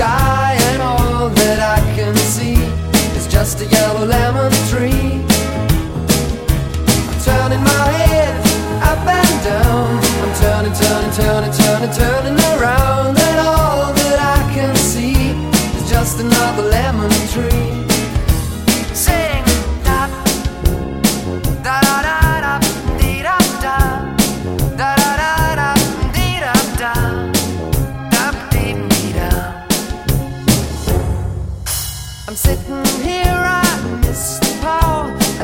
blue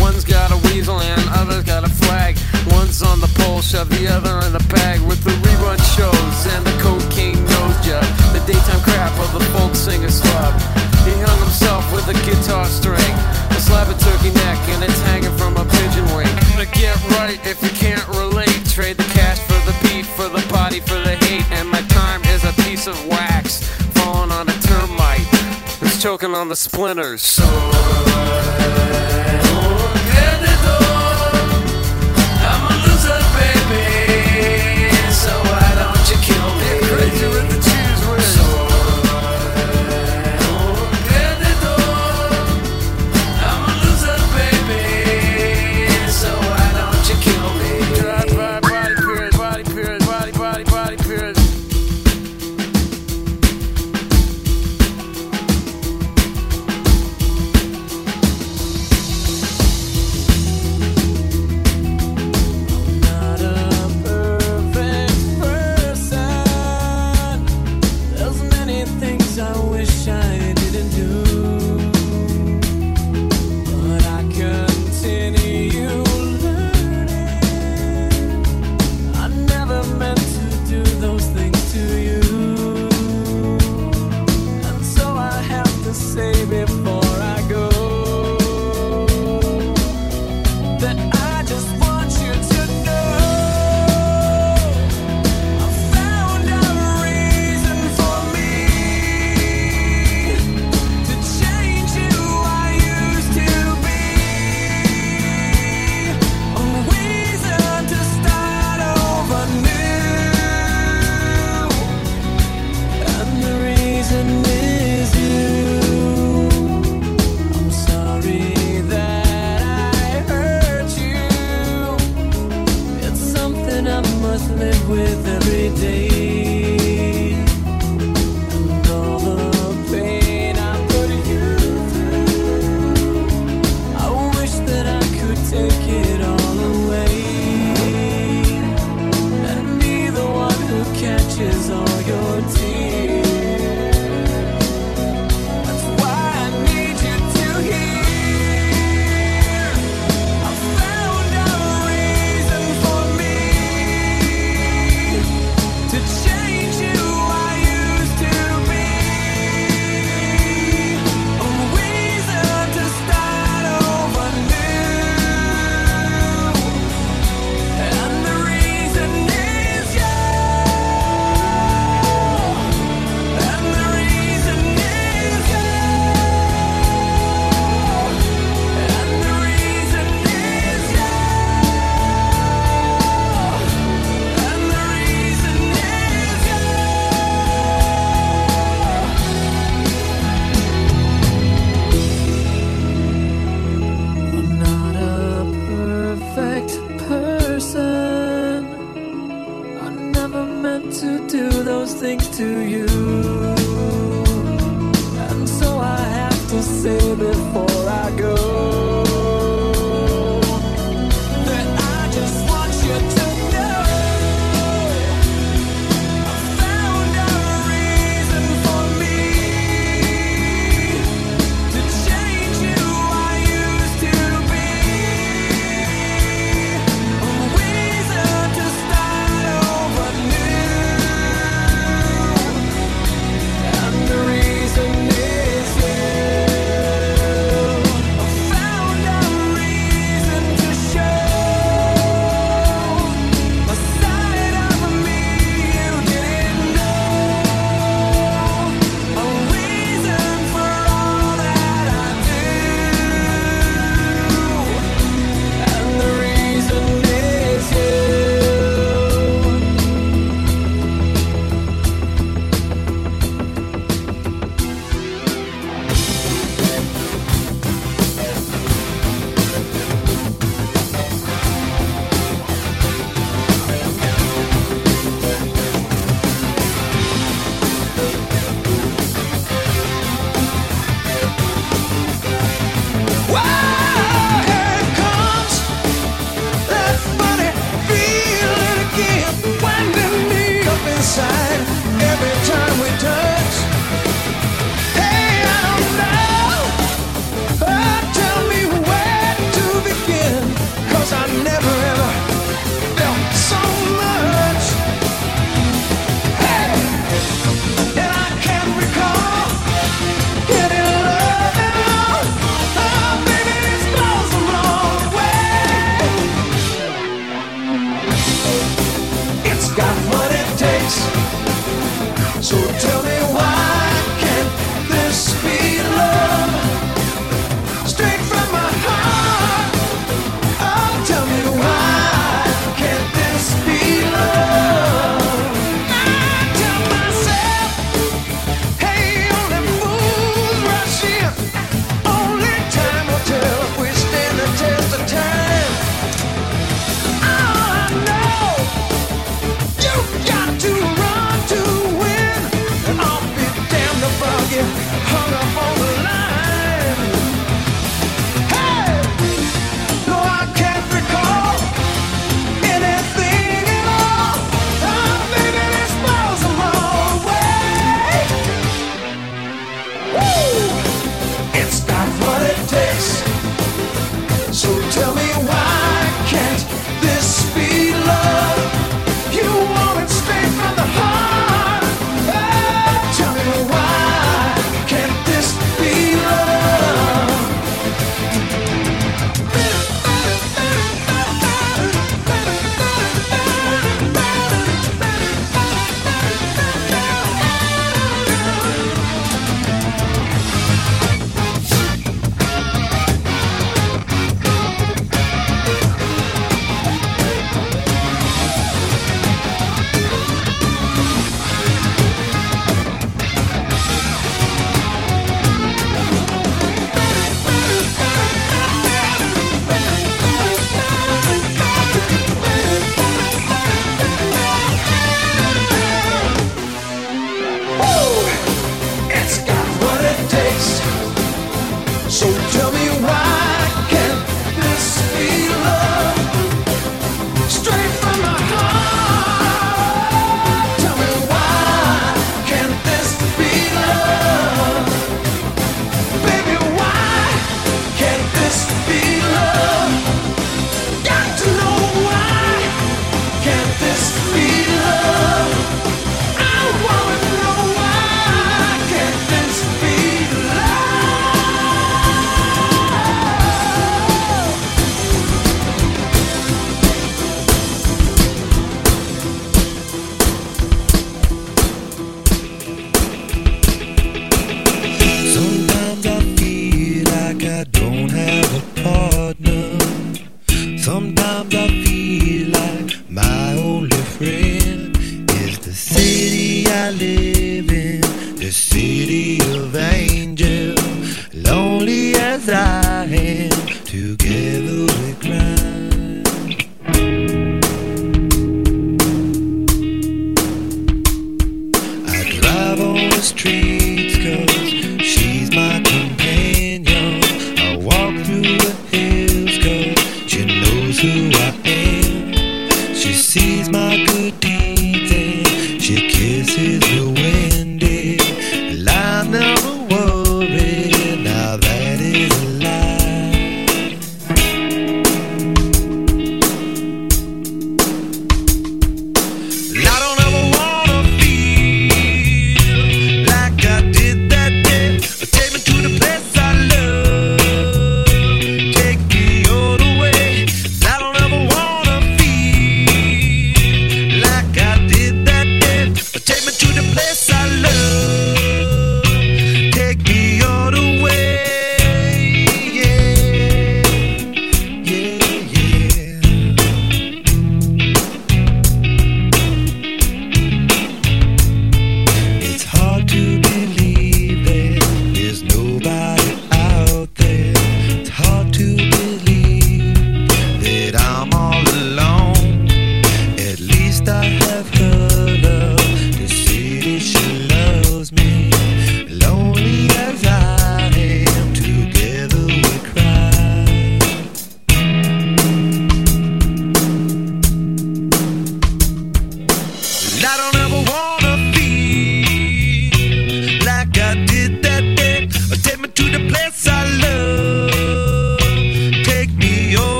one's got a weasel and other's got a flag. One's on the pole, shove the other in the bag. With the rerun shows and the cocaine nose job. The daytime crap of the folk singer slub. He hung himself with a guitar string. A slab of turkey neck and it's hanging from a pigeon wing. To get right if you can't relate. Trade the cash for the beat, for the body, for the hate. And my time is a piece of wax falling on a termite. Who's choking on the splinters. So I'm crazy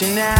you now.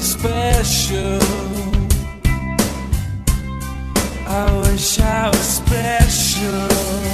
special. I wish I was special.